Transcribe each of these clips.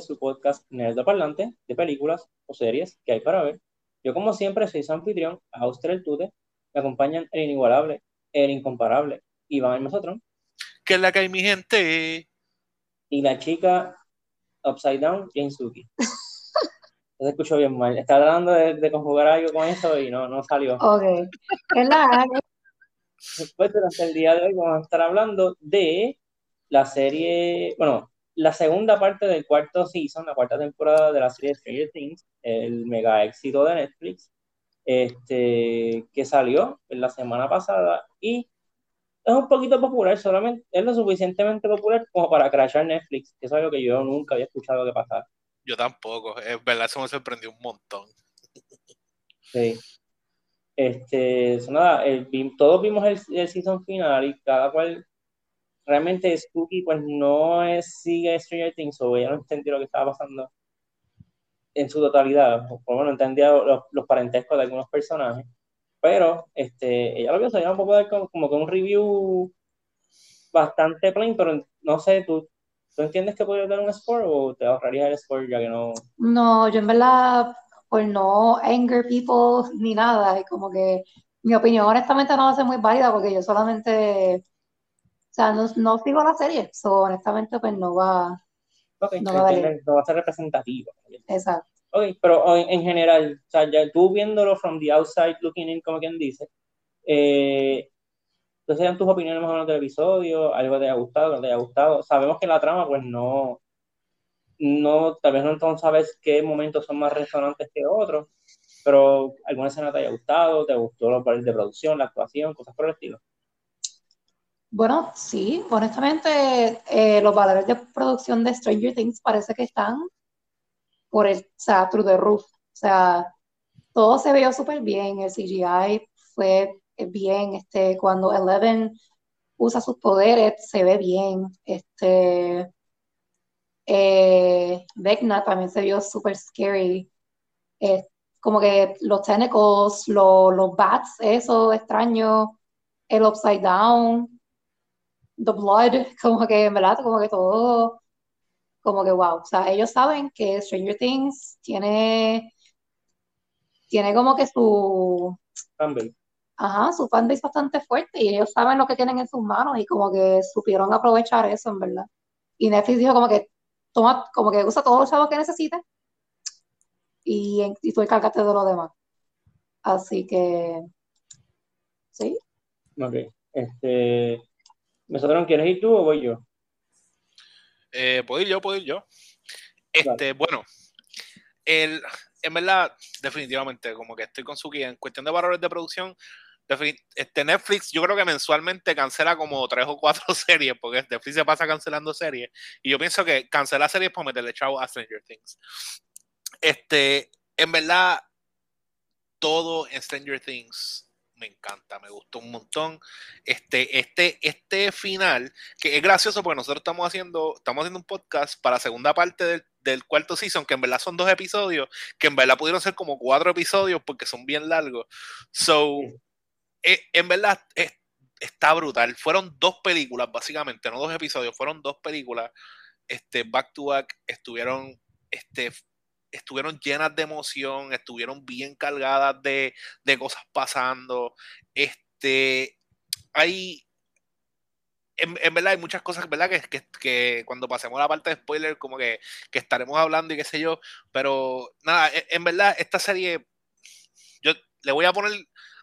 de su podcast Nerdo Parlante de películas o series que hay para ver. Yo, como siempre, soy su anfitrión, Auster el Tute. Me acompañan el inigualable, el incomparable, Iván el Mesotron. Que es la que hay, mi gente. Y la chica Upside Down, Jane Suki. Se escuchó bien mal. Estaba tratando de, conjugar algo con eso y no, no salió. Ok. Es la Después, durante el día de hoy, vamos a estar hablando de la serie, bueno, la segunda parte del cuarto season, la cuarta temporada de la serie Stranger Things, el mega éxito de Netflix, este, que salió en la semana pasada y es un poquito popular, solamente es lo suficientemente popular como para crashar Netflix, que es algo que yo nunca había escuchado que pasara. Yo tampoco, es verdad, eso me sorprendió un montón. Sí. Este, nada, todos vimos el, el season final y cada cual realmente Spooky pues no es, sigue Stranger Things o ella no entendió lo que estaba pasando en su totalidad, por lo menos entendía los, los, parentescos de algunos personajes, pero este, ella lo vio, se un poco de como, como que un review bastante plain, pero no sé, ¿tú, ¿tú entiendes que podría dar un score o te ahorrarías el score ya que no? No, yo en verdad, pues no anger people ni nada, es como que mi opinión honestamente no va a ser muy válida porque yo solamente o sea, no, no sigo la serie, so, honestamente, pues no va, no, va a ser representativo. Exacto. Ok, pero en, general, o sea, ya tú viéndolo from the outside looking in, como quien dice, eh, entonces sean tus opiniones más o menos del episodio, algo te haya gustado, no te haya gustado. Sabemos que la trama, pues no, no, tal vez no sabes qué momentos son más resonantes que otros, pero alguna escena te haya gustado, te gustó los valores de producción, la actuación, cosas por el estilo. Bueno, sí, honestamente, eh, los valores de producción de Stranger Things parece que están por el, o sea, through the roof. O sea, todo se vio súper bien, el CGI fue bien, este, cuando Eleven usa sus poderes, se ve bien, este, eh, Vecna también se vio súper scary, como que los tentacles, los bats, eso extraño, el upside down, The Blood, como que en verdad, como que todo, como que wow. O sea, ellos saben que Stranger Things tiene, tiene como que su fanbase. Ajá, su fanbase bastante fuerte y ellos saben lo que tienen en sus manos y como que supieron aprovechar eso, en verdad. Y Netflix dijo como que toma, como que usa todos los chavos que necesites y, y tú encárgate de lo demás. Así que, sí. Ok, este, ¿Nosotros quieres ir tú o voy yo? Eh, puedo ir yo, puedo ir yo. Este, bueno, el, en verdad, definitivamente, como que estoy con Suki en cuestión de valores de producción. Este Netflix, yo creo que mensualmente cancela como tres o cuatro series, porque Netflix se pasa cancelando series. Y yo pienso que cancela series por meterle chavo a Stranger Things. Este, en verdad, todo en Stranger Things me encanta, me gustó un montón. Este, este, este final, que es gracioso porque nosotros estamos haciendo, estamos haciendo un podcast para la segunda parte del, del, cuarto season, que en verdad son dos episodios, que en verdad pudieron ser como cuatro episodios porque son bien largos. So, eh, en verdad está brutal. Fueron dos películas, básicamente, no dos episodios, fueron dos películas. Este, back to back, estuvieron este, estuvieron llenas de emoción, estuvieron bien cargadas de, cosas pasando. Este, hay, en, verdad hay muchas cosas, ¿verdad? Que, que, cuando pasemos a la parte de spoiler, como que, estaremos hablando y qué sé yo. Pero nada, en, en verdad, esta serie, yo le voy a poner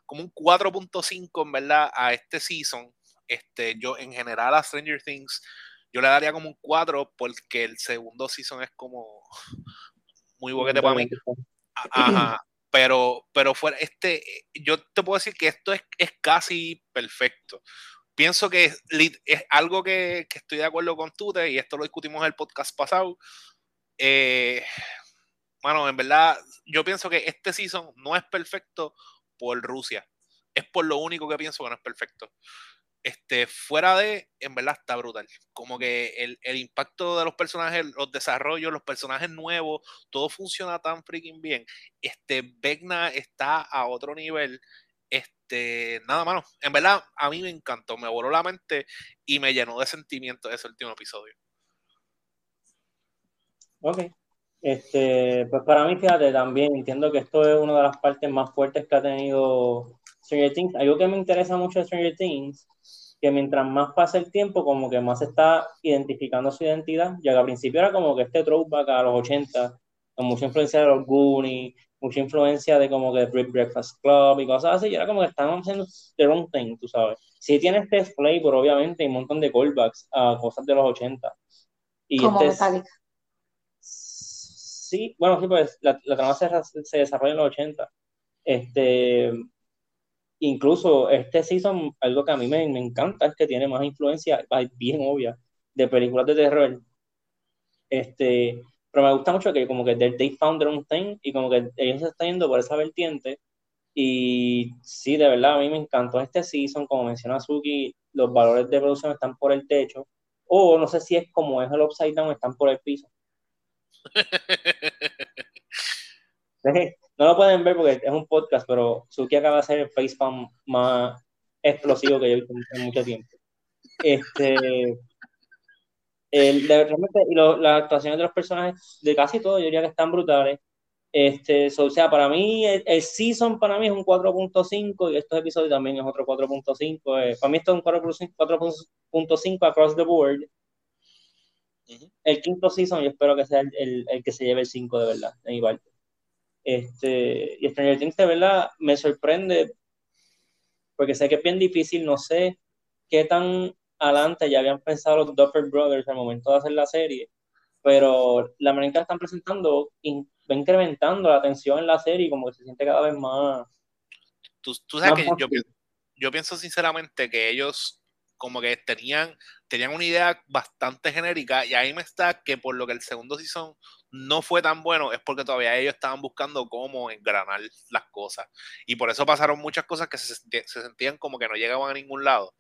como un 4.5 en verdad a este season. Este, yo en general a Stranger Things, yo le daría como un 4 porque el segundo season es como muy boquete para mí. Ajá. Pero, pero fuera, este, yo te puedo decir que esto es, es casi perfecto. Pienso que es, es algo que, que, estoy de acuerdo con Tute, y esto lo discutimos en el podcast pasado. Eh, bueno, en verdad, yo pienso que este season no es perfecto por Rusia. Es por lo único que pienso que no es perfecto este, fuera de, en verdad está brutal. Como que el, el, impacto de los personajes, los desarrollos, los personajes nuevos, todo funciona tan freaking bien. Este, Vecna está a otro nivel. Este, nada, mano. En verdad, a mí me encantó, me voló la mente y me llenó de sentimientos ese último episodio. Ok. Este, pues para mí, fíjate, también entiendo que esto es una de las partes más fuertes que ha tenido Stranger Things. Algo que me interesa mucho de Stranger Things, que mientras más pasa el tiempo, como que más se está identificando su identidad, ya que al principio era como que este throwback a los 80, con mucha influencia de los Goonies, mucha influencia de como que Breakfast Club y cosas así, y era como que estaban haciendo their own thing, tú sabes. Sí tiene este flavor, obviamente, y un montón de callbacks a cosas de los 80. Y Como este, Metallica. Sí, bueno, sí, pues la, la trama se, se desarrolla en los 80. Este, incluso este season, algo que a mí me, me encanta es que tiene más influencia, bien obvia, de películas de terror. Este, pero me gusta mucho que como que they, they found their own thing y como que ellos se están yendo por esa vertiente. Y sí, de verdad, a mí me encantó este season, como menciona Suki, los valores de producción están por el techo, o no sé si es como es el Upside Down, están por el piso. No lo pueden ver porque es un podcast, pero Suki acaba de hacer el facepalm más explosivo que yo he visto en mucho tiempo. Este, el, de, realmente, y lo, las actuaciones de los personajes, de casi todos, yo diría que están brutales. Este, so, o sea, para mí, el, el, season para mí es un 4.5 y estos episodios también es otro 4.5. Eh, para mí esto es un 4.5 across the board. Uh -huh. El quinto season yo espero que sea el, el, el, que se lleve el 5 de verdad, de mi parte. Este, y Stranger Things de verdad me sorprende porque sé que es bien difícil, no sé qué tan adelante ya habían pensado los Duffer Brothers al momento de hacer la serie, pero la manera en que la están presentando va incrementando la tensión en la serie como que se siente cada vez más... Tú, tú sabes más que yo, yo pienso sinceramente que ellos como que tenían, tenían una idea bastante genérica y ahí me está que por lo que el segundo season no fue tan bueno es porque todavía ellos estaban buscando cómo engranar las cosas. Y por eso pasaron muchas cosas que se, se sentían como que no llegaban a ningún lado.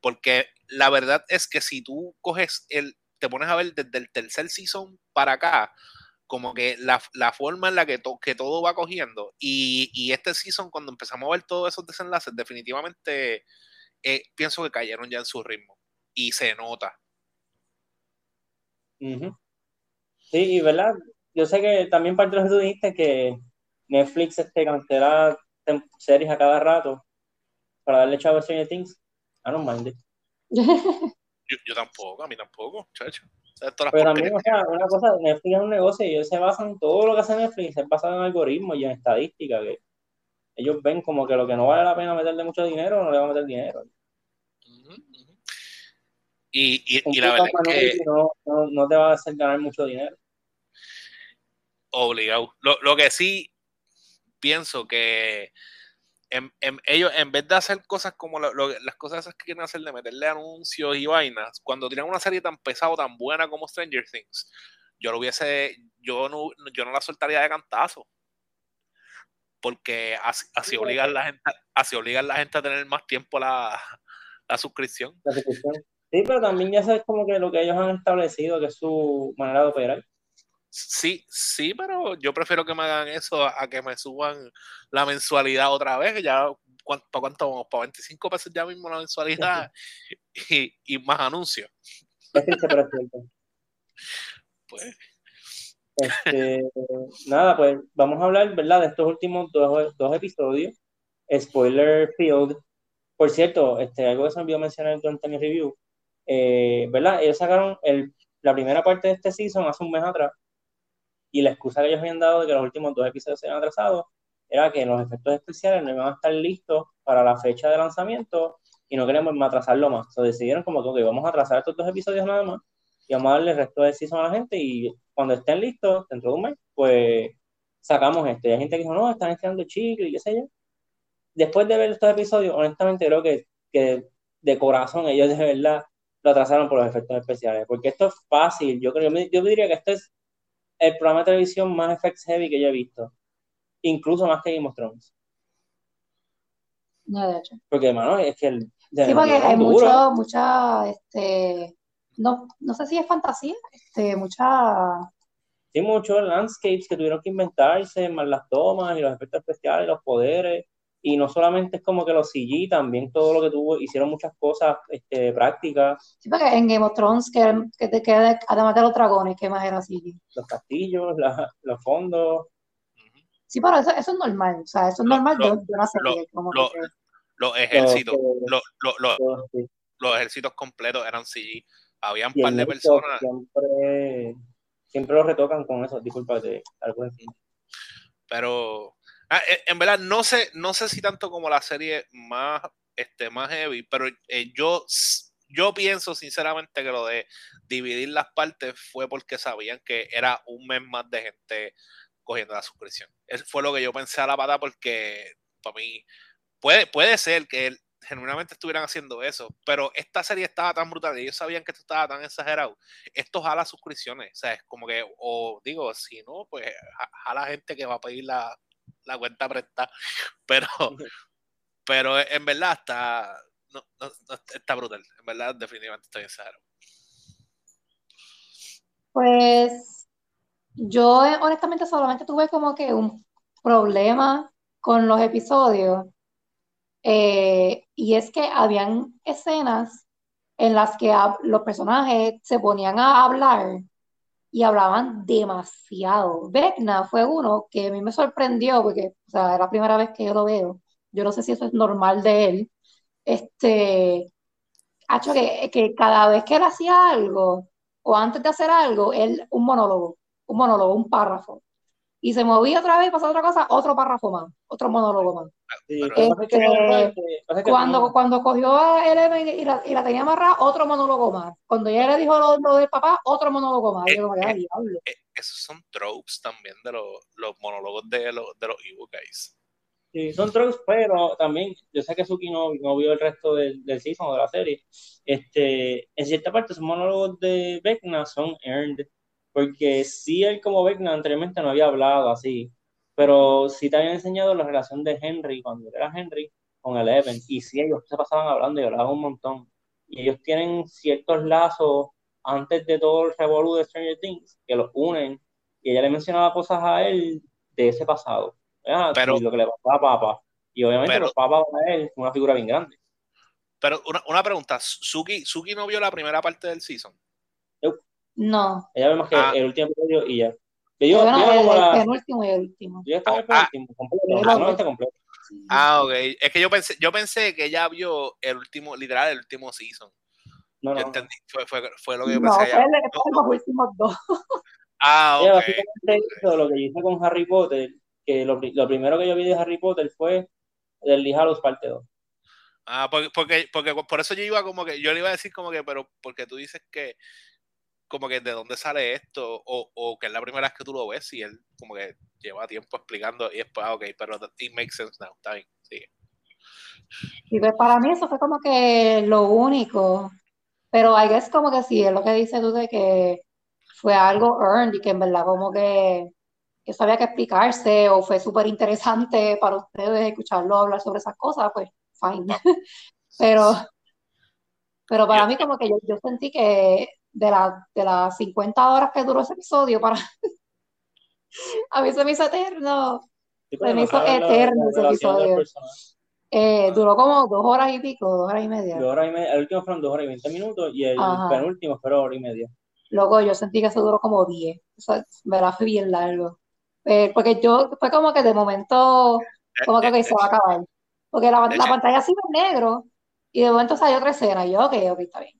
Porque la verdad es que si tú coges el te pones a ver desde el tercer season para acá como que la, la forma en la que, to, que todo va cogiendo y, y este season cuando empezamos a ver todos esos desenlaces definitivamente eh, pienso que cayeron ya en su ritmo y se nota. Sí, y verdad, yo sé que también parte de lo que tú dijiste que Netflix este, cancela series a cada rato para darle chavo a Stranger Things. I don't mind it. yo, yo, tampoco, a mí tampoco, chacho. O sea, Pero también, o sea, una cosa, Netflix es un negocio y ellos se basan todo lo que hace Netflix, se basan en algoritmos y en estadística, que ellos ven como que lo que no vale la pena meterle mucho dinero, no le van a meter dinero. Uh -huh. Y, y, y la verdad es que no, no, no, te va a hacer ganar mucho dinero. Obligado. Lo, lo que sí pienso que en, en, ellos, en vez de hacer cosas como lo, lo, las cosas esas que quieren hacer de meterle anuncios y vainas, cuando tiran una serie tan pesada, tan buena como Stranger Things, yo lo hubiese, yo no, yo no la soltaría de cantazo porque así, así obliga a la gente, así obliga a la gente a tener más tiempo la, la suscripción. La suscripción. Sí, pero también ya sabes como que lo que ellos han establecido, que es su manera de operar. Sí, sí, pero yo prefiero que me hagan eso a, a que me suban la mensualidad otra vez, ya ¿para cuánto vamos? Para 25 pesos ya mismo la mensualidad y, y, más anuncios. Pues. Este, nada, pues vamos a hablar, ¿verdad? De estos últimos dos, dos episodios. Spoiler Field. Por cierto, este, algo que se me olvidó mencionar durante mi review. Eh, ¿Verdad? Ellos sacaron el, la primera parte de este season hace un mes atrás. Y la excusa que ellos habían dado de que los últimos dos episodios se habían atrasado era que los efectos especiales no iban a estar listos para la fecha de lanzamiento y no queremos atrasarlo más. Entonces decidieron como que okay, vamos a atrasar estos dos episodios nada más y vamos a darle el resto del season a la gente y cuando estén listos, dentro de un mes, pues sacamos esto. Y hay gente que dijo, no, están estirando chicle y qué sé yo. Después de ver estos episodios, honestamente creo que, que de corazón ellos de verdad lo atrasaron por los efectos especiales, porque esto es fácil. Yo creo, yo diría que este es el programa de televisión más effects heavy que yo he visto, incluso más que Game of Thrones. No, de hecho. Porque, hermano, es que el, sí, porque hay mucho, mucha, este, no, no sé si es fantasía, este, mucha... Sí, muchos landscapes que tuvieron que inventarse, más las tomas y los efectos especiales, los poderes. Y no solamente es como que los CG, también todo lo que tuvo, hicieron muchas cosas este, prácticas. Sí, porque en Game of Thrones, que, que te queda, además de los dragones, ¿qué más era CG? Los castillos, la, los fondos. Sí, pero eso, eso, es normal, o sea, eso es normal lo, de, de una serie. lo, como lo, que, los ejércitos, Los- los, los, los, sí. los ejércitos completos eran CG. Habían un Y par de personas. siempre, siempre lo retocan con eso, discúlpate, algo así. pero en, en verdad no sé no sé si tanto como la serie más este más heavy pero eh, yo yo pienso sinceramente que lo de dividir las partes fue porque sabían que era un mes más de gente cogiendo la suscripción eso fue lo que yo pensé a la pata porque para mí puede puede ser que genuinamente estuvieran haciendo eso, pero esta serie estaba tan brutal y ellos sabían que esto estaba tan exagerado. Esto jala suscripciones, o sea, es como que, o digo, si no, pues jala gente que va a pedir la, la cuenta prestada, pero, pero en verdad está, no, no, está brutal, en verdad definitivamente está exagerado. Pues yo eh, honestamente solamente tuve como que un problema con los episodios eh, y es que habían escenas en las que los personajes se ponían a hablar y hablaban demasiado. Vecna fue uno que a mí me sorprendió porque o sea, es la primera vez que yo lo veo. Yo no sé si eso es normal de él. Este, hecho que, que cada vez que él hacía algo o antes de hacer algo, él un monólogo, un monólogo, un párrafo. Y se movía otra vez, pasaba otra cosa, otro párrafo más, otro monólogo más. Sí, que- Este, pasa es que Cuando, cogió a Eleven y la, y la tenía amarrada, otro monólogo más. Cuando ella le dijo lo, lo del papá, otro monólogo más. Yo Eh, "Ah, eh, diablo". Eh, esos son tropes también de los, los monólogos de los, de los Guys. Sí, son tropes, pero también, yo sé que Suki no, no vio el resto del, del season o de la serie. Este, en cierta parte, esos monólogos de Vecna son earned, porque sí él como Vecna anteriormente no había hablado así, pero sí te habían enseñado la relación de Henry, cuando era Henry, con Eleven, y sí ellos se pasaban hablando y hablaban un montón. Y ellos tienen ciertos lazos antes de todo el revolú de Stranger Things, que los unen, y ella le mencionaba cosas a él de ese pasado. Pero- y lo que le pasaba a Papa. Y obviamente Pero- los papas para él fue una figura bien grande. Pero una, una pregunta, Suki, Suki no vio la primera parte del season. No. Ella ve más que Ah. el último episodio y ya. Que yo, Bueno, yo el, como el la, penúltimo y el último. yo estaba en el Ah, completo, ah, completo. Sí. Ah, ok. Es que yo pensé, yo pensé que ella vio el último, literal, el último season. No, Yo no. entendí, fue, fue, fue lo que yo No, pensé. fue ella. el- fue los últimos dos. Ah, Ella ok. básicamente hizo lo que yo hice con Harry Potter, que lo, lo primero que yo vi de Harry Potter fue del Lee Hallows parte 2. Ah, porque, porque, porque por eso yo iba como que, yo le iba a decir como que, pero porque tú dices que, como que de dónde sale esto, o, o que es la primera vez que tú lo ves, y él como que lleva tiempo explicando, y después, ah, ok, pero it makes sense now, está bien, sigue. Y pues para mí eso fue como que lo único. Pero I guess como que sí, es lo que dices tú de que fue algo earned y que en verdad como que eso había que explicarse o fue súper interesante para ustedes escucharlo hablar sobre esas cosas, pues fine. Pero, pero para mí como que yo, yo sentí que de, la, de las 50 horas que duró ese episodio, para a mí se me hizo eterno. Sí, Se me hizo la- eterno la ese episodio. Eh, duró como dos horas y pico, dos horas y media. Dos horas y media, el último fueron dos horas y veinte minutos y el Ajá. penúltimo fue hora y media. Luego yo sentí que eso duró como 10. Eso me la fui bien largo. Eh, porque yo, fue como que de momento, como que ok, se va a acabar. Porque la, la pantalla sigue en negro y de momento salió otra escena. Y yo, ok, ok, está bien.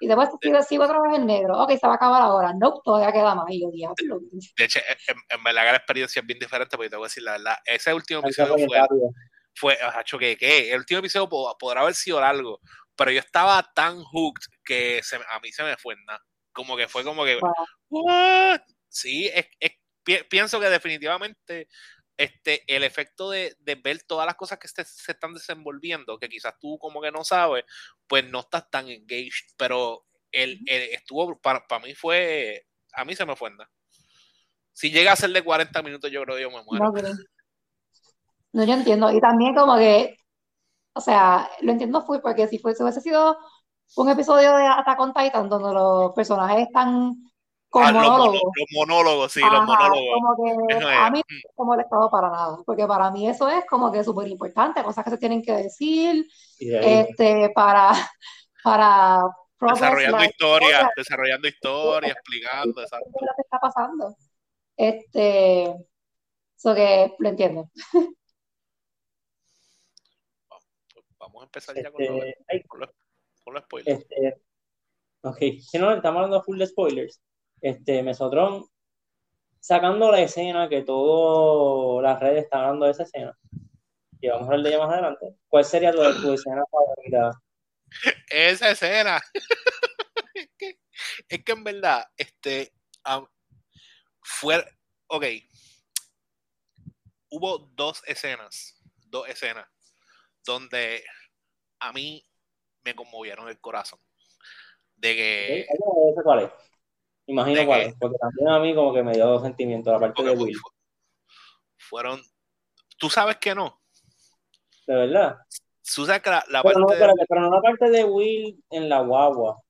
Y después sigo, sigo otra vez en negro. Ok, se va a acabar ahora. No, todavía queda más. Y yo, diablo. De hecho, en, en verdad que la experiencia es bien diferente, porque te voy a decir la verdad, ese último episodio fue fue, fue, acho, que, que el último episodio po- podrá haber sido largo, pero yo estaba tan hooked que se, me- a mí se me fue nada. Como que fue como que, Wow. ¿what? Sí, es, es- pi- pienso que definitivamente este, el efecto de, de ver todas las cosas que se, se están desenvolviendo, que quizás tú como que no sabes, pues no estás tan engaged, pero el, el- estuvo, para, para mí fue, a mí se me fue nada. Si llega a ser de 40 minutos, yo creo que yo me muero. No, no, yo entiendo. Y también como que, o sea, lo entiendo full porque si fuese, hubiese sido un episodio de Attack on Titan donde los personajes están con Ah, los, monólogos. los monólogos, sí, los Ajá, monólogos. como que a es. mí no me ha molestado para nada, porque para mí eso es como que súper importante, cosas que se tienen que decir, este, para, para Desarrollando la historias, historia, desarrollando historias, explicando, exacto. lo que está pasando. Este, eso que lo entiendo. Vamos a empezar ya con, los, este, ay, con, los, con los spoilers. este, ok, si no, estamos hablando full de spoilers. Este, Mesotron, sacando la escena que todas las redes están hablando de esa escena, y vamos a hablar de ella más adelante, ¿cuál sería tu, tu escena favorita? Esa escena. es, que, es que en verdad, este, fue, ok, hubo dos escenas, dos escenas, donde a mí me conmovieron el corazón. De que, cuál es. Imagino ¿De cuál es, porque también a mí como que me dio sentimiento la parte de Will, fu- fueron, tú sabes que no, de verdad. tú sabes que la, la Pero no, parte, espérate, pero no la parte de Will en la guagua,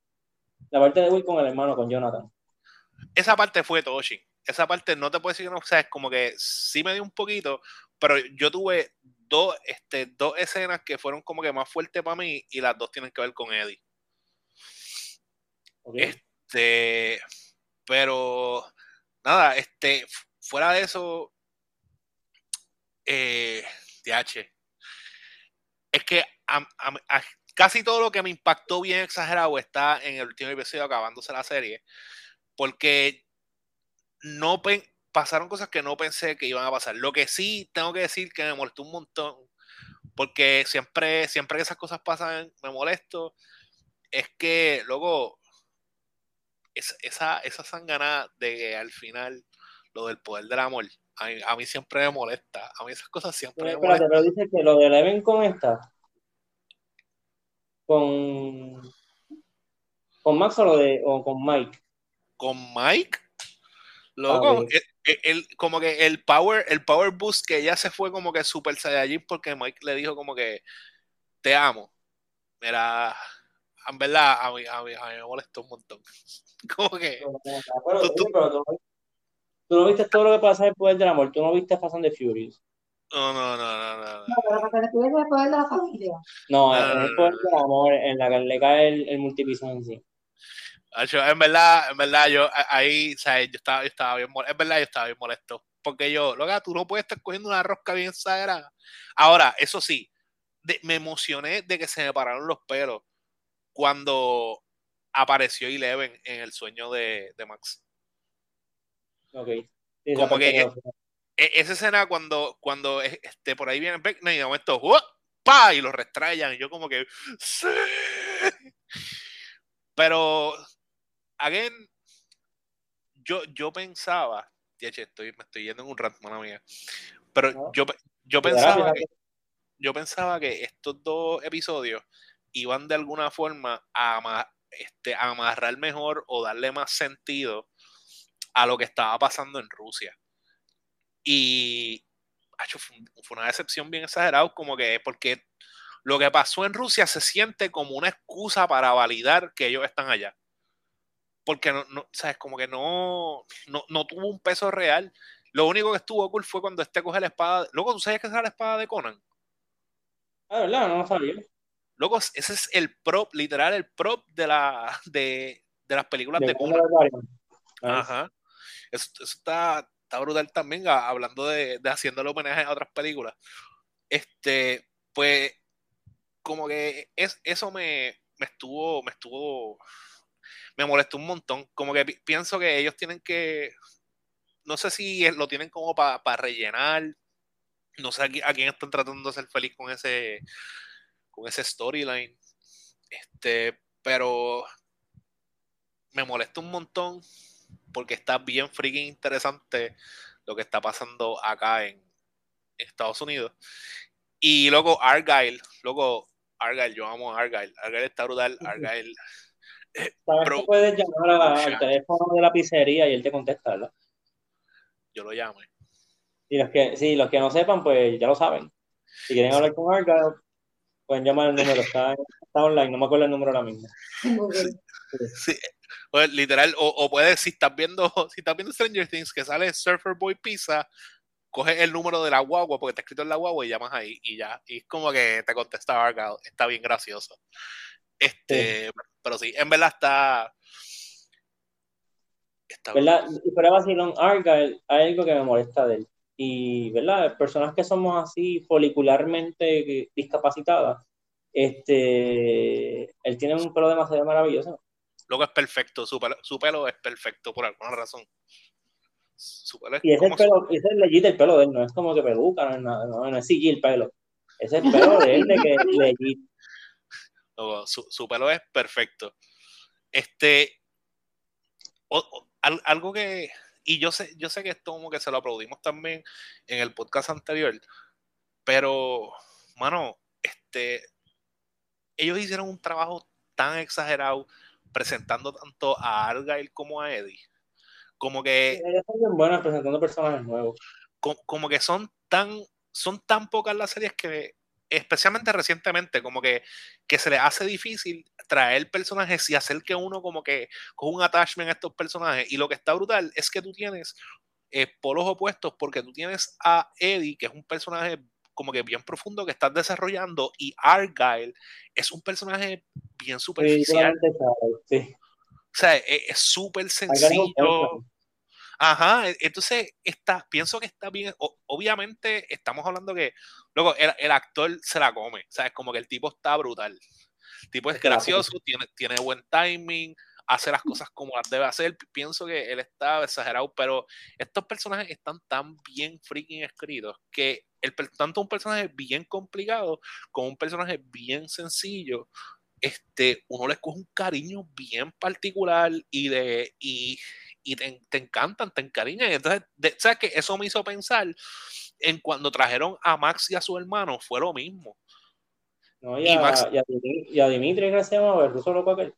la parte de Will con el hermano, con Jonathan. esa parte fue Toshi. Esa parte no te puedo decir que no, o sea, es como que sí me dio un poquito, pero yo tuve dos, este, dos escenas que fueron como que más fuertes para mí y las dos tienen que ver con Eddie. ¿ok? Este, pero nada, este, fu- fuera de eso, eh, DH, es que casi todo lo que me impactó bien exagerado está en el último episodio acabándose la serie, porque no pasaron cosas que no pensé que iban a pasar. Lo que sí tengo que decir que me molestó un montón, porque siempre, siempre que esas cosas pasan me molesto, es que luego es- esa, esa sangana de que al final lo del poder del amor, a mí, a mí siempre me molesta, a mí esas cosas siempre me Espérate, molestan. pero dice que lo de Eleven con esta, con, con Max o, lo de, o con Mike. Con Mike, loco, Ah, ok. el, el- el- como que el power, el power boost que ella se fue como que super saiyajin porque Mike le dijo como que te amo. Mira, en verdad a mí, a mí, a mí me molestó un montón. Como que Pero, Tú- tú- pero tú, tú no viste todo lo que pasa en el poder del amor, tú no viste Fast and the Furious. no, no, no, no, no, no. No, pero para que te cuides el poder de la familia. No, No, es no, el no, poder del amor en la que le cae el, el multipiso en sí. En verdad, en verdad, yo ahí, o sea, yo estaba, yo estaba bien molesto. En verdad, yo estaba bien molesto. Porque yo, loca, tú no puedes estar cogiendo una rosca bien sagrada. Ahora, eso sí, de- me emocioné de que se me pararon los pelos cuando apareció Eleven en el sueño de, de Max. Ok. Sí, Como que- quedó- E- esa escena cuando, cuando este, por ahí viene Beckner y de momento, ¡uah! ¡pa! y lo restrayan. Y yo como que, ¡sí! Pero, again, yo, yo pensaba, DH, estoy, me estoy yendo en un rant, mala mía. Pero No. yo, yo pensaba que, yo pensaba que estos dos episodios iban de alguna forma a, ama- este, amarrar mejor o darle más sentido a lo que estaba pasando en Rusia. Y acho, fue, un- fue una decepción bien exagerada, como que porque lo que pasó en Rusia se siente como una excusa para validar que ellos están allá. Porque no, no sabes, como que no, no, no tuvo un peso real. Lo único que estuvo cool fue cuando este coge la espada. Luego, ¿tú sabías que era la espada de Conan? Ah, ¿verdad? No lo sabía. Loco, ese es el prop, literal, el prop de, la, de, de las películas de, De Conan. Nice. Ajá. Eso, eso está, está brutal también, hablando de, de haciéndole homenaje a otras películas. Este, pues, como que es, eso me, me estuvo, me estuvo, me molestó un montón. Como que pi- pienso que ellos tienen que, no sé si lo tienen como para rellenar, no sé a, qui- a quién están tratando de hacer feliz con ese, con ese storyline. Este, pero me molesta un montón porque está bien freaking interesante lo que está pasando acá en Estados Unidos. Y luego Argyle, luego Argyle, yo amo a Argyle. Argyle está brutal. Argyle, ¿Sabes Bro. que puedes llamar a- al teléfono de la pizzería y él te contesta, ¿verdad? yo lo llamo. Y los que, sí, los que no sepan, pues ya lo saben. Si quieren hablar con Argyle, pueden llamar el número, está, está online, no me acuerdo el número ahora mismo. Sí, Pues, literal, o, o, puedes, si estás viendo, si estás viendo Stranger Things, que sale Surfer Boy Pizza, coges el número de la guagua, porque está escrito en la guagua, y llamas ahí, y ya. Y es como que te contesta Argyle. Está bien gracioso. Este, pero sí, en verdad está. está ¿Verdad? Fuera vacilón, Argyle, hay algo que me molesta de él. Y, ¿verdad? Personas que somos así folicularmente discapacitadas, este, él tiene un pelo demasiado maravilloso. Luego es perfecto, su pelo, su pelo es perfecto por alguna razón. Su pelo es y ese, pelo, ese es legit el pelo de él, no es como que peluca, no es, nada, no, no es el pelo. Ese es el pelo de él de que es legit. su, su, pelo es perfecto. Este, algo que, y yo sé, yo sé que esto como que se lo aplaudimos también en el podcast anterior, pero, mano, este, ellos hicieron un trabajo tan exagerado presentando tanto a Argyle como a Eddie. Como que. ellos son buenas presentando personajes nuevos. Como, que son tan, son tan pocas las series que, especialmente recientemente, como que, que se le hace difícil traer personajes y hacer que uno como que con un attachment a estos personajes. Y lo que está brutal es que tú tienes eh, polos opuestos porque tú tienes a Eddie, que es un personaje como que bien profundo que estás desarrollando y Argyle es un personaje bien superficial. Sí, O sea, e, es súper sencillo. Ajá, e, entonces está, pienso que está bien. obviamente estamos hablando que, luego el, el, actor se la come. O sea, es como que el tipo está brutal. El tipo es gracioso, tiene, tiene buen timing, hace las cosas como las debe hacer. Pienso que él está exagerado, pero estos personajes están tan bien freaking escritos que el, tanto un personaje bien complicado como un personaje bien sencillo, este, uno le coge un cariño bien particular y de y, y te, encantan, te encariñan. Entonces, ¿sabes que Eso me hizo pensar en cuando trajeron a Max y a su hermano, fue lo mismo. No, y, a, y, a, y a Dimitri, que se llama, el ruso loco aquel.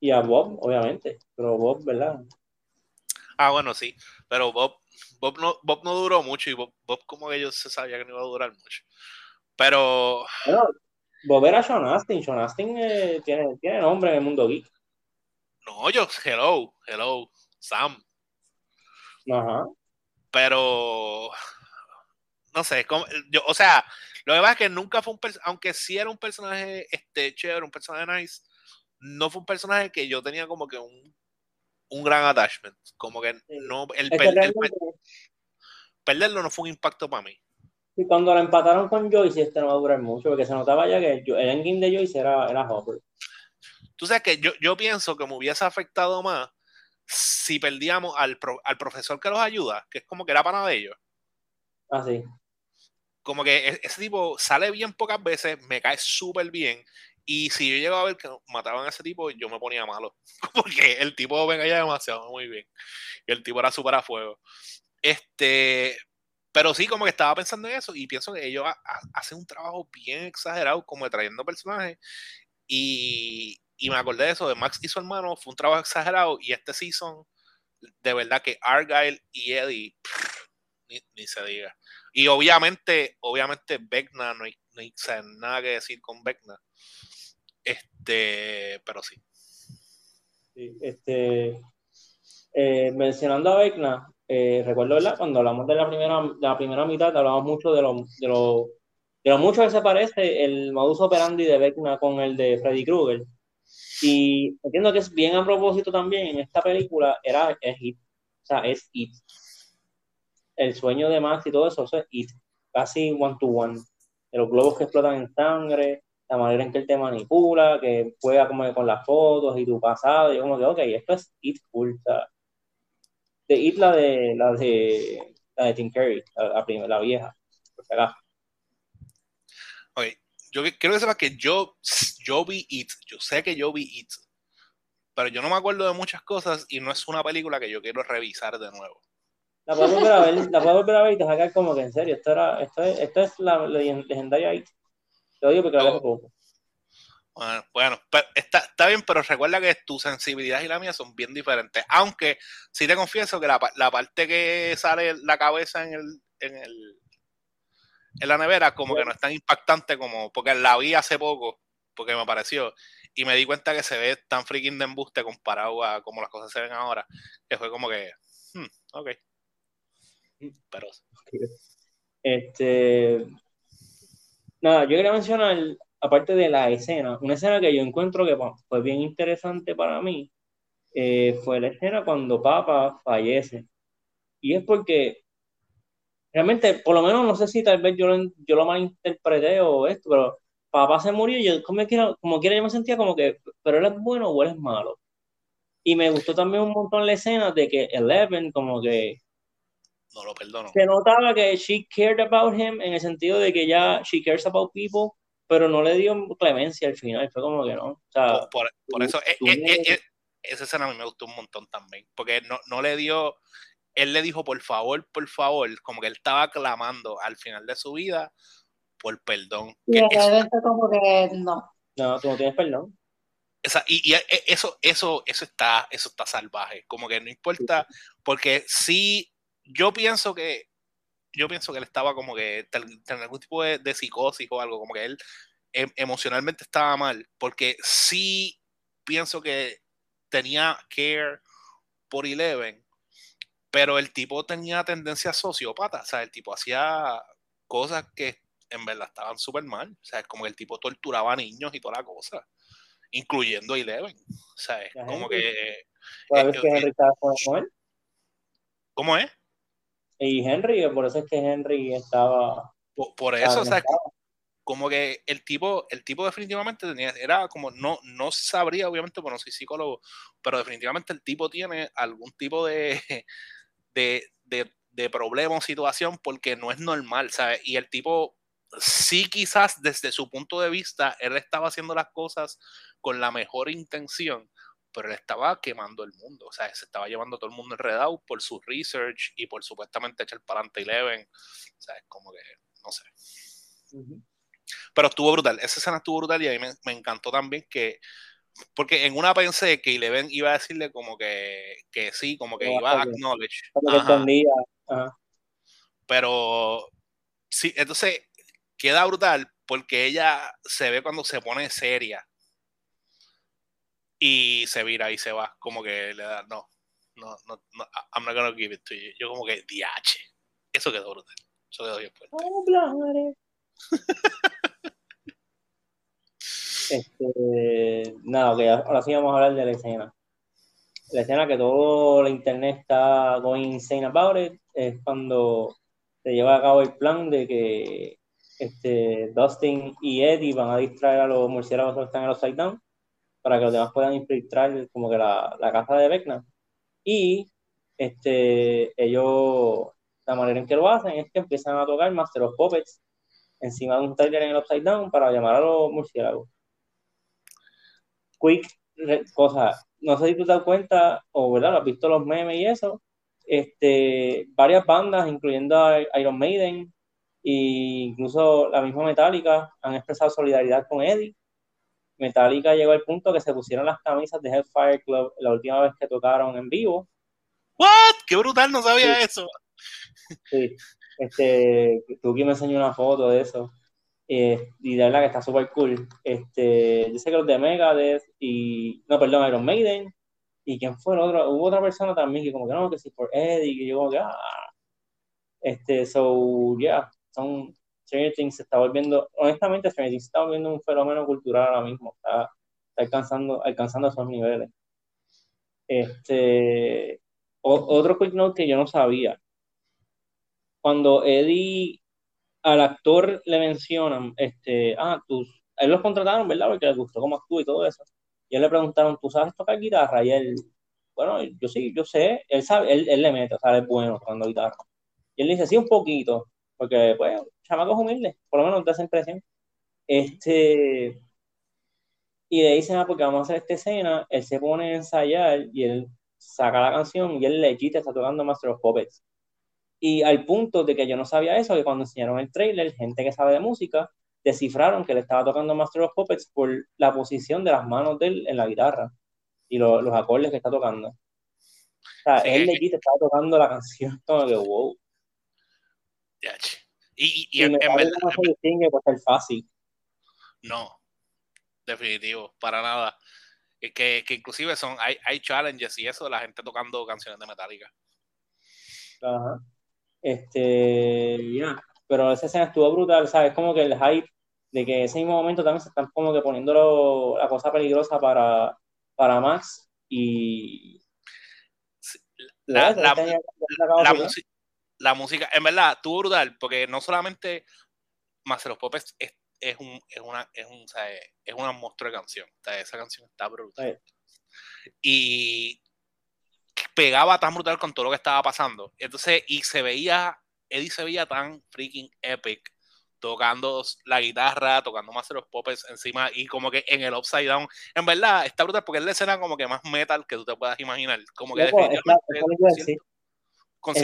Y a Bob, obviamente, pero Bob, ¿verdad? Ah, bueno, sí, pero Bob, Bob no, Bob no duró mucho y Bob, Bob como que ellos se sabía que no iba a durar mucho. Pero. Bueno, Bob era Sean Astin. Sean Astin eh, tiene, tiene nombre en el mundo geek. No, yo, hello, hello, Sam. Ajá. Pero. No sé, como, yo, o sea, lo que pasa es que nunca fue un personaje, aunque sí era un personaje este, chévere, un personaje nice, no fue un personaje que yo tenía como que un, un gran attachment. Como que no, el, perderlo no fue un impacto para mí. Y cuando lo empataron con Joyce, este no va a durar mucho, porque se notaba ya que el endgame de Joyce era, era Hopper. Tú sabes que yo, yo pienso que me hubiese afectado más si perdíamos al, al profesor que los ayuda, que es como que era pana de ellos. Ah, sí. Como que e, ese tipo sale bien pocas veces, me cae súper bien, y si yo llegaba a ver que mataban a ese tipo, yo me ponía malo. Porque el tipo venga ya demasiado muy bien. Y el tipo era súper a fuego. Este, pero sí, como que estaba pensando en eso y pienso que ellos hacen un trabajo bien exagerado, como de trayendo personajes. Y, y, me acordé de eso, de Max y su hermano, fue un trabajo exagerado. Y este season, de verdad que Argyle y Eddie, ni, ni, se diga. Y obviamente, obviamente, Vecna, no hay, no hay nada que decir con Vecna. Este, pero sí. este, eh, mencionando a Vecna, eh, recuerdo cuando hablamos de la primera, la primera mitad, hablamos mucho de lo, de, lo, de lo mucho que se parece el modus operandi de Vecna con el de Freddy Krueger. Y entiendo que es bien a propósito también en esta película, era es It. O sea, es It. El sueño de Max y todo eso, eso es It. Casi one to one. De los globos que explotan en sangre, la manera en que él te manipula, que juega como con las fotos y tu pasado, y como que, ok, esto es It Full, de It la de, la de, la de Tim Curry, la, la, vieja, por si yo quiero que sepas que yo, yo vi It, yo sé que yo vi It, pero yo no me acuerdo de muchas cosas y no es una película que yo quiero revisar de nuevo. La puedo volver a ver, la puedo volver a ver y te sacar como que en serio, esto, era, esto, es, esto es la legendaria It. Te digo porque oh. poco. Bueno, bueno está, está, bien, pero recuerda que tu sensibilidad y la mía son bien diferentes. Aunque sí te confieso que la, la parte que sale la cabeza en el, en el en la nevera como que no es tan impactante como porque la vi hace poco porque me pareció y me di cuenta que se ve tan freaking de embuste comparado a como las cosas se ven ahora, que fue como que, hmm, ok. Pero. Este. Nada, yo quería mencionar, aparte de la escena, una escena que yo encuentro que fue bien interesante para mí, eh, fue la escena cuando Papa fallece. Y es porque realmente, por lo menos no sé si tal vez yo lo, yo lo malinterpreté o esto, pero papá se murió y yo como quiera, como quiera yo me sentía como que, pero él es bueno o él es malo. Y me gustó también un montón la escena de que Eleven como que no lo perdono. Se notaba que she cared about him en el sentido de que ya she cares about people, pero no le dio clemencia al final, fue como que no. O sea, por, eso, eh, eh, eh, esa escena a mí me gustó un montón también, porque no, no le dio, él le dijo por favor, por favor, como que él estaba clamando al final de su vida por perdón. Y eso, como que no. No, tú no tienes perdón. y, e, eso, eso, eso está, eso está salvaje. Como que no importa, porque sí, yo pienso que, yo pienso que él estaba como que tenía algún tipo de, psicosis o algo, como que él em, emocionalmente estaba mal, porque sí pienso que tenía care por Eleven, pero el tipo tenía tendencia sociópata, o sea, el tipo hacía cosas que en verdad estaban súper mal. O sea, es como que el tipo torturaba a niños y toda la cosa, incluyendo a Eleven. O sea, es como que. Eh, que Henry estaba con él? ¿Cómo es? Y Henry, por eso es que Henry estaba. Por, eso, o sea, como que el tipo, el tipo definitivamente tenía, era como, no, no sabría, obviamente, porque no soy psicólogo, pero definitivamente el tipo tiene algún tipo de, de, de, de problema o situación porque no es normal, ¿sabes? Y el tipo sí quizás desde su punto de vista, él estaba haciendo las cosas con la mejor intención, pero él estaba quemando el mundo, o sea, se estaba llevando todo el mundo enredado por su research y por supuestamente echar para adelante Eleven, o sea, es como que, no sé. Pero estuvo brutal, esa escena estuvo brutal y a mí me, encantó también que, porque en una pensé que Eleven iba a decirle como que, que sí, como que iba a acknowledge. Pero sí, entonces queda brutal porque ella se ve cuando se pone seria y se vira y se va, como que le da, no, no, no, no I'm not gonna give it to you. Yo como que, diache, eso quedó brutal, eso quedó bien fuerte. este, nada, ahora sí vamos a hablar de la escena. La escena que todo el internet está going insane about it es cuando se lleva a cabo el plan de que este, Dustin y Eddie van a distraer a los murciélagos que están en los down para que los demás puedan infiltrar como que la, la casa de Vecna. Y este, ellos, la manera en que lo hacen es que empiezan a tocar Master of Puppets encima de un trailer en el Upside Down para llamar a los murciélagos. Quick, cosa, no sé si tú te das cuenta, o verdad, has visto los memes y eso, este, varias bandas, incluyendo a Iron Maiden, e incluso la misma Metallica han expresado solidaridad con Eddie. Metallica llegó al punto que se pusieron las camisas de Hellfire Club la última vez que tocaron en vivo. ¿What? ¡Qué brutal! No sabía eso. Sí. Este, Tuki me enseñó una foto de eso. Eh, y de verdad que está súper cool. Este, yo sé que los de Megadeth y. No, perdón, Iron Maiden. ¿Y quién fue el otro? Hubo otra persona también que, como que no, que sí, por Eddie, que yo, como que, ah. Este, so, yeah son Stranger Things se está volviendo, honestamente, Stranger Things se está volviendo un fenómeno cultural ahora mismo, está, alcanzando, alcanzando esos niveles. Este, otro quick note que yo no sabía. Cuando Eddie al actor le mencionan, este, ah, tus, él los contrataron, ¿verdad? Porque les gustó cómo actúa y todo eso. Y él le preguntaron, ¿tú sabes tocar guitarra? Y él, bueno, yo sí, yo sé, él sabe, él, él le mete, o sea, es bueno tocando guitarra. Y él dice, sí, un poquito porque, pues, chamacos humildes, por lo menos te esa impresión. Este, y le dicen, ah, porque vamos a hacer esta escena, él se pone a ensayar y él saca la canción y él legit está tocando Master of Puppets. Y al punto de que yo no sabía eso, que cuando enseñaron el trailer, gente que sabe de música, descifraron que él estaba tocando Master of Puppets por la posición de las manos de él en la guitarra y los acordes que está tocando. O sea, él legit estaba tocando la canción como que wow. Y, y, en, verdad. No fácil. No. definitivo, para nada. Que, que inclusive son, hay, hay challenges y eso de la gente tocando canciones de Metallica. Ajá. Este, ya, pero esa escena estuvo brutal, ¿sabes? Como que el hype de que ese mismo momento también se están como que poniendo la cosa peligrosa para, para Max y la, la, la, música, en verdad, estuvo brutal, porque no solamente Marcelo Popes es, es, un, es, una, es, un, es una monstruo de canción. esa canción está brutal. Y pegaba tan brutal con todo lo que estaba pasando. Entonces, y se veía, Eddie se veía tan freaking epic tocando la guitarra, tocando más de los popes encima y como que en el upside down. En verdad, está brutal porque es la escena como que más metal que tú te puedas imaginar. Como que es,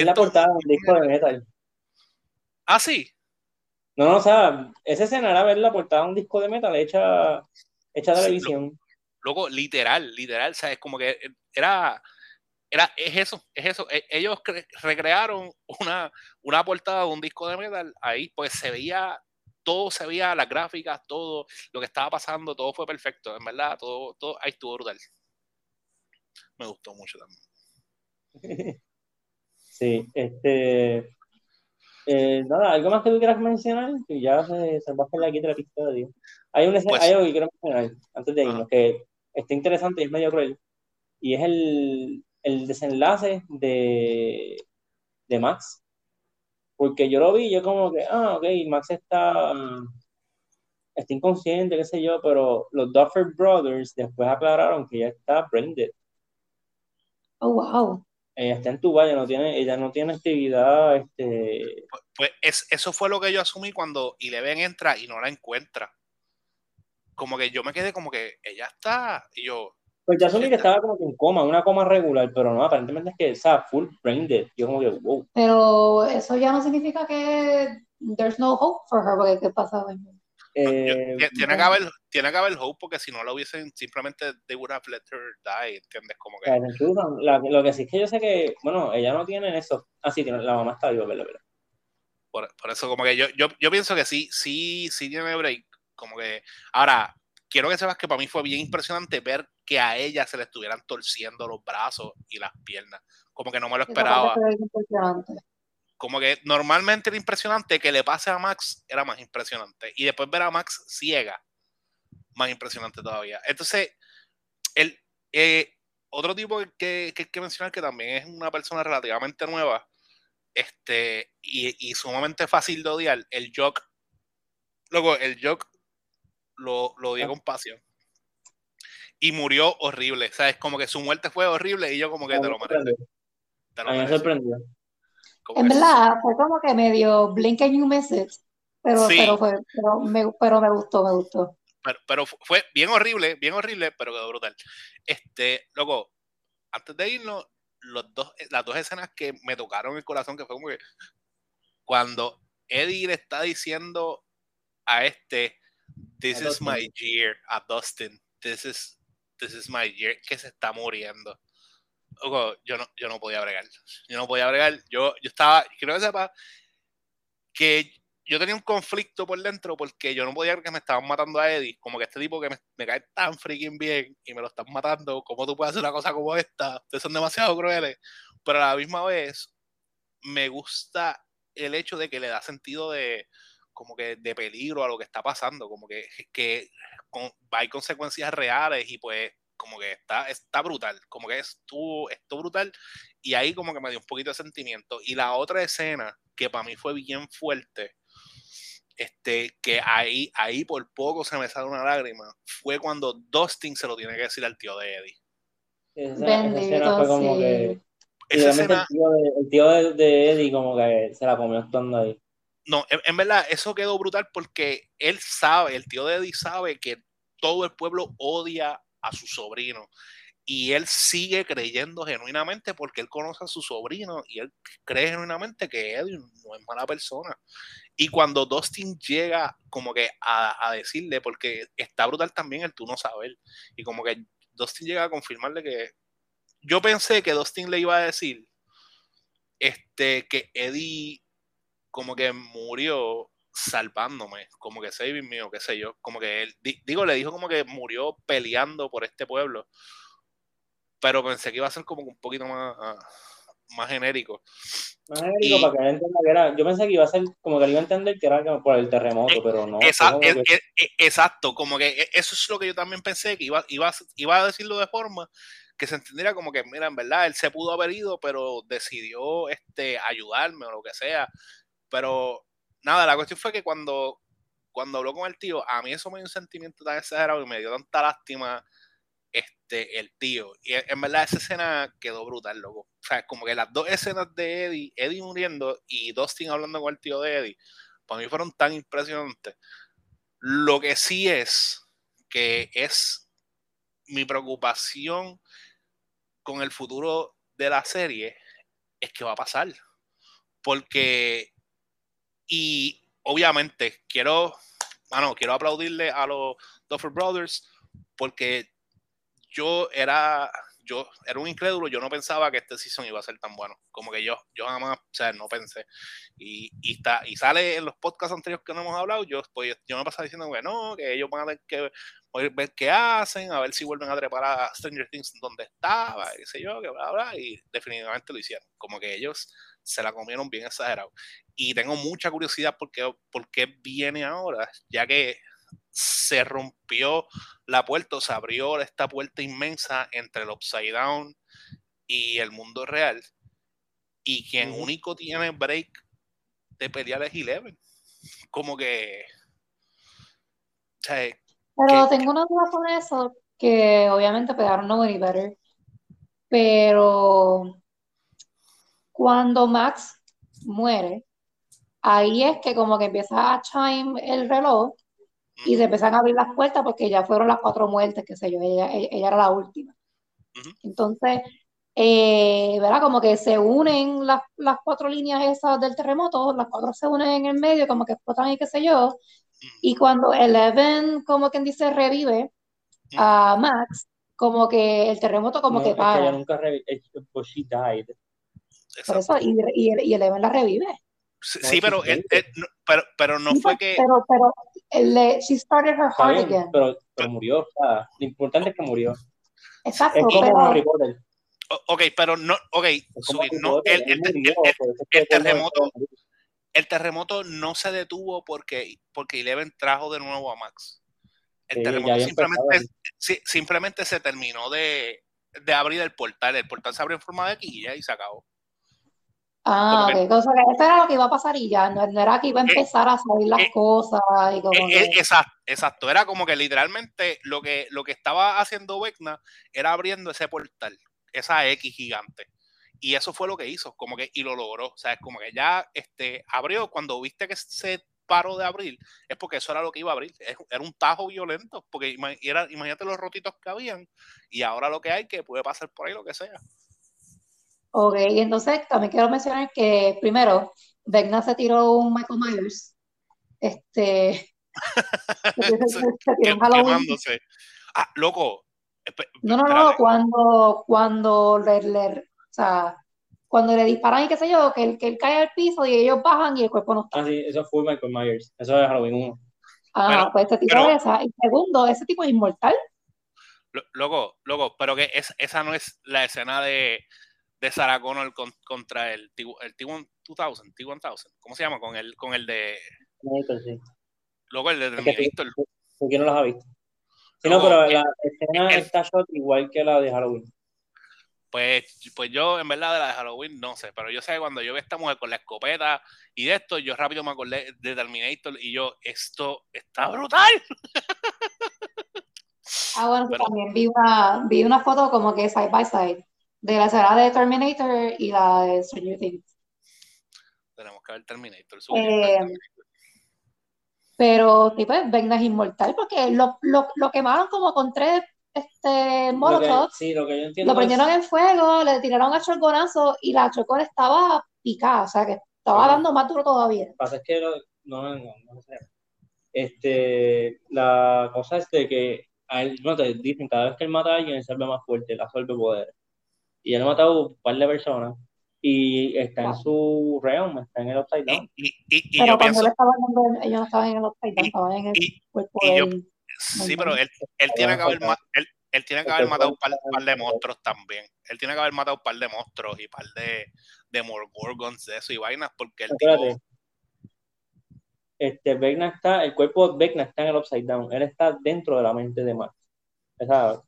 la, portada de un disco de metal. Ah, sí. No, no, o sea, esa escena era ver la portada de un disco de metal hecha, hecha televisión. Luego, literal, literal, ¿sabes? Como que era era, es eso, es eso. E, ellos recrearon una, una portada de un disco de metal ahí, pues se veía, todo se veía, las gráficas, todo lo que estaba pasando, todo fue perfecto, en verdad, todo, todo ahí estuvo brutal. Me gustó mucho también. Sí, este. Eh, nada, ¿algo más que tú quieras mencionar? Que ya se, se va a hacer aquí de la pista de Dios. Hay, un, pues, hay algo que quiero mencionar antes de irnos, que está interesante y es medio cruel. Y es el, el desenlace de, de Max. Porque yo lo vi, yo como que, ah, ok, Max está, está inconsciente, qué sé yo, pero los Duffer Brothers después aclararon que ya está brain Oh, wow. Ella está en tu valle, no tiene, ella no tiene actividad, este... Pues, pues es, eso fue lo que yo asumí cuando Eleven entra y no la encuentra. Como que yo me quedé como que ella está, y yo, pues ya asumí que estaba como en coma, una coma regular, pero no, aparentemente es que está full brain dead. Yo como que, wow. Pero eso ya no significa que there's no hope for her, porque ¿qué pasa? Eh, tiene, que haber, tiene que haber hope porque si no lo hubiesen simplemente they would have let her die, ¿entiendes? Como que... lo que sí es que yo sé que, bueno, ella no tiene eso. Ah, sí, tiene, la mamá está viva, ¿verdad? Por, por, eso como que yo, yo, yo pienso que sí, sí, sí tiene break. Como que, ahora, quiero que sepas que para mí fue bien impresionante ver que a ella se le estuvieran torciendo los brazos y las piernas. Como que no me lo esperaba. Como que normalmente era impresionante, que le pase a Max era más impresionante. Y después ver a Max ciega, más impresionante todavía. Entonces, el, eh, otro tipo que, hay que mencionar que también es una persona relativamente nueva este, y, sumamente fácil de odiar, el Jock. Luego, el Jock lo, lo odié con pasión. Y murió horrible, ¿sabes? Como que su muerte fue horrible y yo como que te lo mereces. A mí me sorprendió. En verdad, fue como que medio blink and you miss it. Pero, pero, fue, pero, me, pero me gustó, me gustó. Pero, pero, fue bien horrible, bien horrible, pero quedó brutal. Este, luego, antes de irnos, los dos, las dos escenas que me tocaron el corazón, que fue como que cuando Eddie le está diciendo a este, This is my year a Dustin. This is, this is my year. Que se está muriendo. yo no, yo no podía bregar. Yo no podía bregar. Yo, yo estaba, quiero que sepa que yo tenía un conflicto por dentro porque yo no podía ver que me estaban matando a Eddie. Como que este tipo que me, cae tan freaking bien y me lo están matando. ¿Cómo tú puedes hacer una cosa como esta? Ustedes son demasiado crueles. Pero a la misma vez, me gusta el hecho de que le da sentido de, como que de peligro a lo que está pasando, como que, que hay consecuencias reales y pues como que está, está brutal, como que estuvo, estuvo brutal y ahí como que me dio un poquito de sentimiento. Y la otra escena que para mí fue bien fuerte, este, que ahí, ahí por poco se me sale una lágrima, fue cuando Dustin se lo tiene que decir al tío de Eddie. Esa, escena fue como que... el tío, de, Eddie como que se la comió estando ahí no, en, verdad, eso quedó brutal porque él sabe, el tío de Eddie sabe que todo el pueblo odia a su sobrino. Y él sigue creyendo genuinamente porque él conoce a su sobrino y él cree genuinamente que Eddie no es mala persona. Y cuando Dustin llega como que a, decirle, porque está brutal también el tú no saber, y como que Dustin llega a confirmarle que yo pensé que Dustin le iba a decir este, que Eddie como que murió salvándome, como que saving mío, qué sé yo, como que él, digo, le dijo como que murió peleando por este pueblo, pero pensé que iba a ser como un poquito más, ah, más genérico. Más genérico para que él entienda que era, yo pensé que iba a ser como que él iba a entender que era por el terremoto, eh, pero no. Exacto, como que... exacto, como que eso es lo que yo también pensé, que iba, iba, iba a decirlo de forma que se entendiera como que, mira, en verdad, él se pudo haber ido, pero decidió este, ayudarme o lo que sea. Pero nada, la cuestión fue que cuando, cuando habló con el tío, a mí eso me dio un sentimiento tan exagerado y me dio tanta lástima este, el tío. Y en verdad esa escena quedó brutal, loco. O sea, como que las dos escenas de Eddie, Eddie muriendo y Dustin hablando con el tío de Eddie, para mí fueron tan impresionantes. Lo que sí es que es mi preocupación con el futuro de la serie es que va a pasar. Porque, y obviamente quiero, bueno, quiero aplaudirle a los Duffer Brothers porque yo era, yo era un incrédulo, yo no pensaba que este season iba a ser tan bueno. Como que yo, yo jamás, o sea, no pensé. Y, y, está, y sale en los podcasts anteriores que no hemos hablado, yo, pues, yo me pasaba diciendo, bueno, que ellos van a tener que ver qué hacen, a ver si vuelven a trepar a Stranger Things donde estaba, qué sé yo, que bla, bla, y definitivamente lo hicieron. Como que ellos se la comieron bien exagerado. Y tengo mucha curiosidad porque, por qué viene ahora, ya que se rompió la puerta, o se abrió esta puerta inmensa entre el Upside Down y el mundo real. Y quien único tiene break de pelear es Eleven. Como que. pero tengo una duda con eso, que obviamente pegaron no very better. Pero cuando Max muere, ahí es que como que empieza a chime el reloj y se empiezan a abrir las puertas porque ya fueron las cuatro muertes, qué sé yo, ella, ella era la última. Entonces, eh, ¿verdad? Como que se unen las, las, cuatro líneas esas del terremoto, las cuatro se unen en el medio, como que explotan y qué sé yo. Y cuando Eleven, como quien dice, revive a Max, como que el terremoto como que para. ella nunca revive, pues she died. Por eso, y, y, y Eleven la revive. Sí, pero, pero, pero, no fue que. Pero, pero, le, she started her heart again. Pero, pero murió, o sea, lo importante es que murió. Exacto. Es como pero, Harry Potter. Ok, pero no, ok, no, el, el, el, terremoto, el terremoto no se detuvo porque, porque Eleven trajo de nuevo a Max. El terremoto simplemente, simplemente se terminó de, de abrir el portal. El portal se abrió en forma de quilla y se acabó. Ah, ok. Que esto era lo que iba a pasar y ya, no, era que iba a eh, empezar a salir las eh, cosas y como eh, exacto, exacto, era como que literalmente lo que, lo que estaba haciendo Vecna era abriendo ese portal, esa X gigante. Y eso fue lo que hizo, como que, y lo logró. O sea, es como que ya este, abrió, cuando viste que se paró de abrir, es porque eso era lo que iba a abrir. Era un tajo violento, porque era, imagínate los rotitos que habían, y ahora lo que hay que puede pasar por ahí lo que sea. Ok, y entonces también quiero mencionar que primero, Vecna se tiró un Michael Myers. Este. se, tiró un Halloween. Ah, loco. No, no, no, cuando, cuando le, le, o sea, cuando le disparan y qué sé yo, que él, que él cae al piso y ellos bajan y el cuerpo no está. Ah, sí, eso fue Michael Myers. Eso es Halloween 1. Ah, pues este tipo de esa. Y segundo, ese tipo es inmortal. Loco, loco, pero que es, esa no es la escena de, de Sarah Connor contra el, el T1000, T1000, ¿cómo se llama? Con el, con el de... Sí. Luego el de Terminator. ¿Por no los ha visto? Sí, no, pero la escena está shot igual que la de Halloween. Pues, pues yo, en verdad, de la de Halloween no sé, pero yo sé que cuando yo veo a esta mujer con la escopeta y de esto, yo rápido me acordé de Terminator y yo, esto está brutal. Ah, bueno, también vi una, vi una foto como que side by side de la saga de Terminator y la de Stranger Things. Tenemos que ver Terminator. Eh, pero, tipo, pues, Vecna es inmortal porque lo, lo, lo quemaron como con tres este, molotov. Sí, lo que yo entiendo. Lo prendieron en fuego, le tiraron a choconazo y la chocón estaba picada, o sea que estaba dando más duro todavía. Lo que pasa es que no, no, no, sé. Este, la cosa es de que a él, no te dicen, cada vez que él mata a alguien, él se ve más fuerte, la absorbe poder y él ha matado un par de personas y está en su realm, está en el Upside Down. Y, y, y Pero yo cuando pienso, él estaba ellos no estaban en el Upside Down, estaban en el y- cuerpo yo- del- sí, pero él, él tiene que haber él, él tiene que haber matado un par, par de monstruos también. Él tiene que haber matado un par de monstruos y par de, de Morgorgons de eso y vainas porque él Espérate. dijo, Este, Vecna está, el cuerpo de Vecna está en el Upside Down, él está dentro de la mente de Max.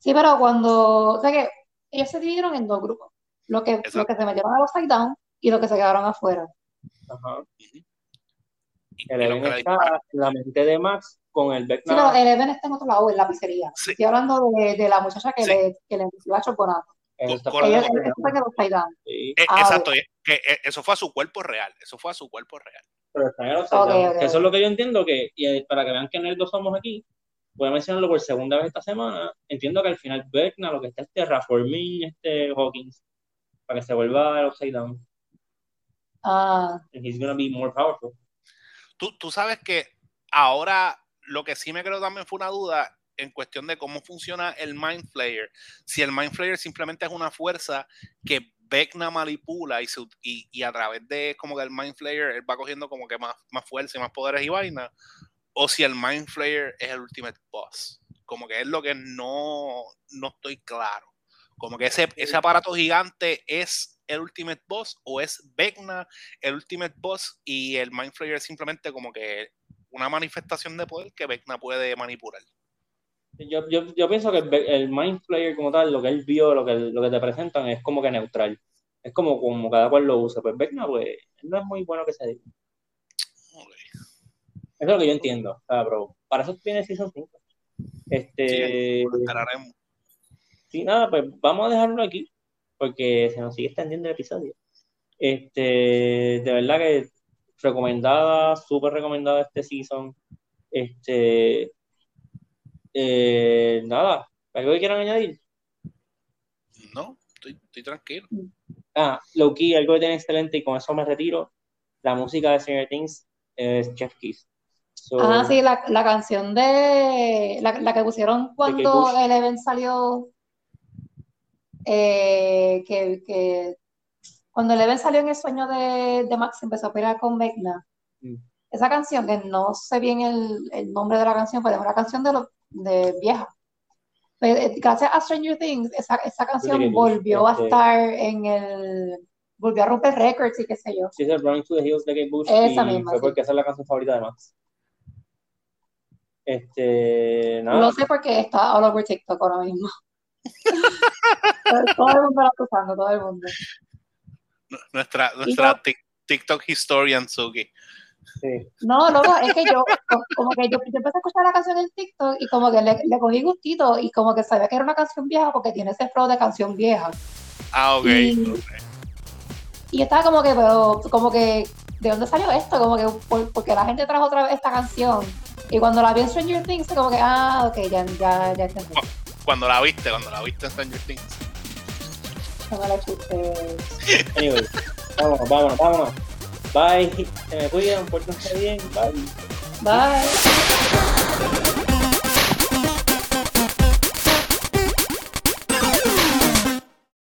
Sí, pero cuando, o sea que ellos se dividieron en dos grupos, lo que, Exacto. lo que se metieron al Upside Down y lo que se quedaron afuera. ajá. El los Eleven está la mente de Max con el Sí, Vecna. pero Eleven está en otro lado, en la pizzería. Sí. Estoy hablando de, de la muchacha que Sí. le, que le metió a chocolate. el sí, Eh, Ah, exacto, que eh, eso fue a su cuerpo real, eso fue a su cuerpo real. pero está en el Upside Down. Eso es lo que yo entiendo que, y eh, para que vean que nerdos somos aquí, voy a mencionarlo por segunda vez esta semana. Entiendo que al final Vecna lo que está es terraforming este Hawkins para que se vuelva el Upside Down. Ah, And he's gonna be more powerful. Tú, tú sabes que ahora lo que sí me creo también fue una duda en cuestión de cómo funciona el Mind Flayer. Si el Mind Flayer simplemente es una fuerza que Vecna manipula y, se ut- y, y a través de como que el Mind Flayer él va cogiendo como que más, más fuerza y más poderes y vaina. O si el Mind Flayer es el Ultimate Boss. Como que es lo que no, no estoy claro. Como que ese, ese aparato gigante es el Ultimate Boss o es Vecna el Ultimate Boss y el Mind Flayer es simplemente como que una manifestación de poder que Vecna puede manipular. Yo, yo, yo pienso que el, el Mind Flayer como tal, lo que él vio, lo que, lo que te presentan, es como que neutral. Es como, como cada cual lo usa. Pues Vecna, pues, no es muy bueno que se diga. Eso es lo que yo entiendo. O sea, pero para eso tiene Season 5. Este, Esperaremos. sí, nada, pues vamos a dejarlo aquí, porque se nos sigue extendiendo el episodio. Este, de verdad que recomendada, súper recomendada este season. Este, eh, nada, ¿algo que quieran añadir? No, estoy, estoy tranquilo. Ah, Loki, algo que tiene excelente y con eso me retiro. La música de Stranger Things es Chef Kiss. So, ah, sí, la, la canción de la, la que pusieron cuando Bush. Eleven salió, eh, que, que cuando Eleven salió en el sueño de, de Max empezó a pelear con Vecna. Mm. Esa canción, que no sé bien el, el nombre de la canción, pero es una canción de, lo, de vieja. Pero, eh, gracias a Stranger Things, esa, esa canción volvió a este- estar en el, volvió a romper récords y qué sé yo. Sí, es el Running to the Hills de Kate Bush Esa y misma, fue sí. porque esa es la canción favorita de Max. Este, nada, Lo sé porque está all over TikTok ahora mismo. todo el mundo la está usando, todo el mundo. Nuestra, nuestra TikTok historian Suki. sí. No, loco, es que yo, co- como que yo, yo empecé a escuchar la canción en TikTok y como que le, le cogí gustito y como que sabía que era una canción vieja porque tiene ese flow de canción vieja. Ah, ok. Y- ok. Y yo estaba como que, pero, como que, ¿de dónde salió esto? Como que, por- porque la gente trajo otra vez esta canción. Y cuando la vi en Stranger Things, como que, ah, ok, ya, ya, ya entendí. Cuando la viste, cuando la viste en Stranger Things. No me la escuché. Anyway, vámonos, vámonos, vámonos. Bye. Se me cuidan, pórtense bien. Bye. Bye.